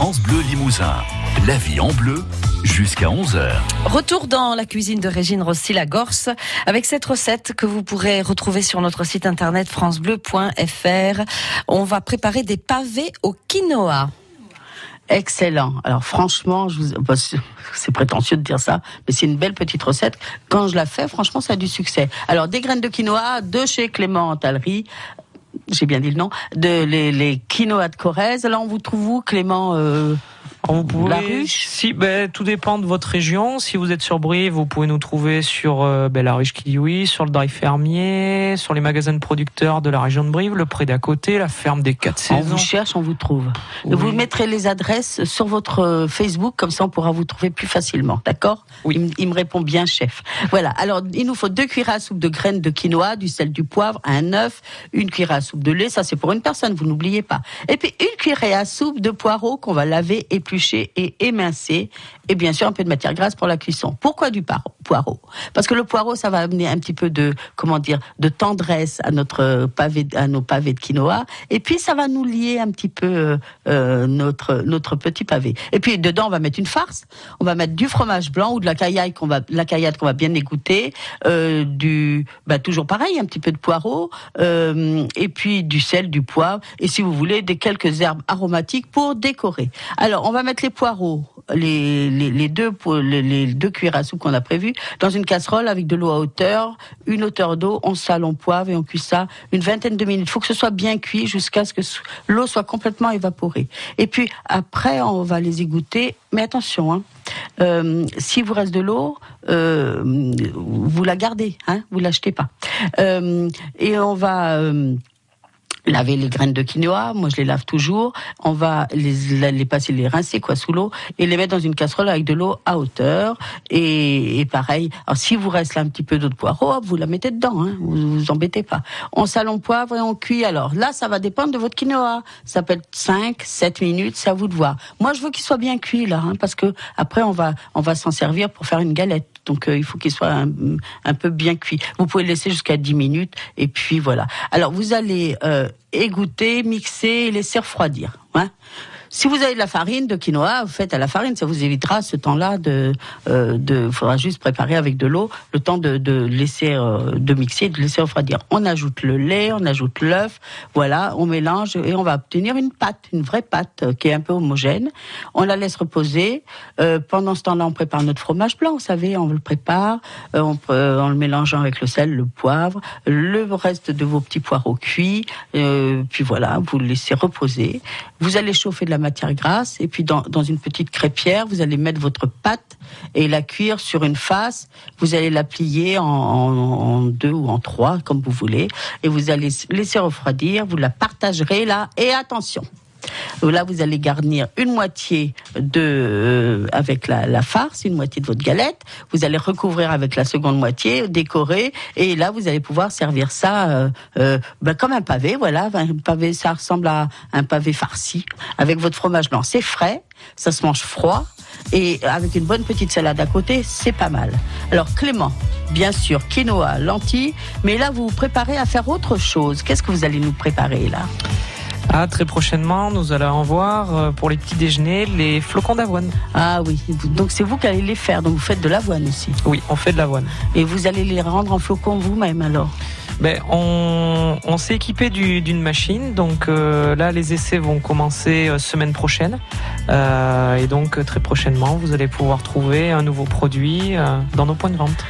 France Bleu Limousin. La vie en bleu jusqu'à 11h. Retour dans la cuisine de Régine Rossi-Lagorce avec cette recette que vous pourrez retrouver sur notre site internet francebleu.fr. On va préparer des pavés au quinoa. Excellent. Alors franchement, je vous... Bah, c'est prétentieux de dire ça, mais c'est une belle petite recette. Quand je la fais, franchement, ça a du succès. Alors des graines de quinoa de chez Clément Tallerie. J'ai bien dit le nom. De les, les quinoa de Corrèze. Alors on vous trouve où, Clément euh, vous pouvez, La ruche si, ben, Tout dépend de votre région. Si vous êtes sur Brive, vous pouvez nous trouver sur euh, ben, la ruche Kidioui, sur le drive fermier, sur les magasins de producteurs de la région de Brive, le pré d'à côté, la ferme des quatre On saisons. vous cherche, on vous trouve. Oui. Vous mettrez les adresses sur votre euh, Facebook, comme ça on pourra vous trouver plus facilement, d'accord? Oui. il, me- il me répond bien, chef. Voilà. Alors, il nous faut deux cuillères à soupe de graines de quinoa, du sel, du poivre, un œuf, une cuillère à soupe de lait. Ça, c'est pour une personne, vous n'oubliez pas. Et puis une cuillère à soupe de poireaux qu'on va laver, et émincer. Et bien sûr, un peu de matière grasse pour la cuisson. Pourquoi du poireau? Parce que le poireau, ça va amener un petit peu de, comment dire, de tendresse à notre pavé, à nos pavés de quinoa. Et puis, ça va nous lier un petit peu euh, euh, notre notre petit pavé. Et puis dedans, on va mettre une farce. On va mettre du fromage blanc ou de la caillaille qu'on va, la caillade qu'on va bien égoutter, euh, du, bah, toujours pareil, un petit peu de poireau, et puis du sel, du poivre, et si vous voulez, des quelques herbes aromatiques pour décorer. Alors, on va mettre les poireaux, les, les, deux les, les deux cuillères à soupe qu'on a prévues, dans une casserole avec de l'eau à hauteur, une hauteur d'eau, on sale, on poivre et on cuit ça une vingtaine de minutes. Il faut que ce soit bien cuit jusqu'à ce que l'eau soit complètement évaporée. Et puis après, on va les égoutter. Mais attention, hein, euh, si vous reste de l'eau, euh, vous la gardez, hein, vous l'achetez pas. Euh, et on va laver les graines de quinoa. Moi, je les lave toujours. On va les, les passer, les rincer quoi sous l'eau et les mettre dans une casserole avec de l'eau à hauteur. Et, et pareil. Alors, si vous reste là un petit peu d'eau de poireau, vous la mettez dedans. Hein, vous vous embêtez pas. On sale, on poivre et on cuit. Alors là, ça va dépendre de votre quinoa. Ça peut être 5, 7 minutes, c'est à vous de voir. Moi, je veux qu'il soit bien cuit là, hein, parce que après, on va, on va s'en servir pour faire une galette. Donc euh, il faut qu'il soit un, peu bien cuit. Vous pouvez le laisser jusqu'à 10 minutes et puis voilà. Alors vous allez euh, égoutter, mixer et laisser refroidir. Hein. Si vous avez de la farine de quinoa, vous faites à la farine, ça vous évitera ce temps-là de, euh, de, faudra juste préparer avec de l'eau, le temps de, laisser, euh, de mixer, de laisser refroidir. On ajoute le lait, on ajoute l'œuf, voilà, on mélange et on va obtenir une pâte, une vraie pâte euh, qui est un peu homogène. On la laisse reposer. Euh, pendant ce temps-là, on prépare notre fromage blanc, vous savez, on le prépare euh, on, euh, en le mélangeant avec le sel, le poivre, le reste de vos petits poireaux cuits. euh, puis voilà, vous le laissez reposer. Vous allez chauffer de la matière grasse et puis dans, une petite crêpière, vous allez mettre votre pâte et la cuire sur une face. Vous allez la plier en deux ou en trois, comme vous voulez, et vous allez laisser refroidir. Vous la partagerez là. Et attention. Là, vous allez garnir une moitié de euh, avec la, farce, une moitié de votre galette. Vous allez recouvrir avec la seconde moitié, décorer, et là, vous allez pouvoir servir ça euh, euh, ben, comme un pavé. Voilà, un pavé, ça ressemble à un pavé farci avec votre fromage blanc. C'est frais, ça se mange froid. Et avec une bonne petite salade à côté, c'est pas mal. Alors Clément, bien sûr, quinoa, lentilles, mais là vous vous préparez à faire autre chose. Qu'est-ce que vous allez nous préparer là? Ah, très prochainement, nous allons en voir euh, pour les petits déjeuners les flocons d'avoine. Ah oui, donc c'est vous qui allez les faire, donc vous faites de l'avoine aussi. Oui, on fait de l'avoine. Et vous allez les rendre en flocons vous-même alors Ben, on on s'est équipé du- d'une machine, donc euh, là les essais vont commencer euh, semaine prochaine. Euh, et donc très prochainement, vous allez pouvoir trouver un nouveau produit dans nos points de vente.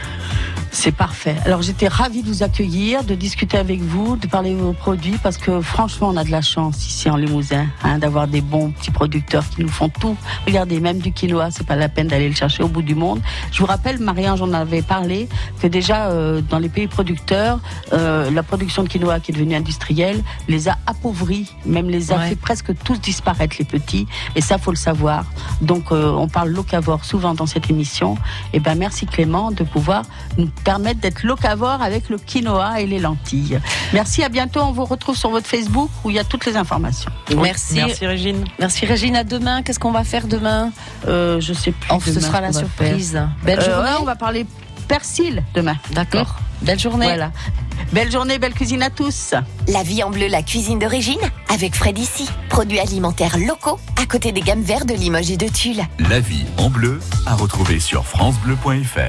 C'est parfait. Alors j'étais ravie de vous accueillir, de discuter avec vous, de parler de vos produits, parce que franchement on a de la chance ici en Limousin hein, d'avoir des bons petits producteurs qui nous font tout. Regardez, même du quinoa, c'est pas la peine d'aller le chercher au bout du monde. Je vous rappelle, Marie-Ange j'en avait parlé, que déjà euh, dans les pays producteurs, euh, la production de quinoa qui est devenue industrielle les a appauvris, même les a Ouais. fait presque tous disparaître les petits, et ça faut le savoir. Donc euh, on parle locavore souvent dans cette émission. Et ben merci Clément de pouvoir nous permettre d'être locavore avec le quinoa et les lentilles. Merci, à bientôt. On vous retrouve sur votre Facebook où il y a toutes les informations. Merci. Merci Régine. Merci Régine. À demain. Qu'est-ce qu'on va faire demain? Euh, je sais plus. Oh, Ce sera la surprise. faire. Belle Euh, journée. ouais, on va parler persil demain. D'accord. Belle journée. Voilà. Belle journée, belle cuisine à tous. La vie en bleu, la cuisine d'origine, avec Fred ici. Produits alimentaires locaux, à côté des gammes vertes de Limoges et de Tulle. La vie en bleu, à retrouver sur FranceBleu.fr.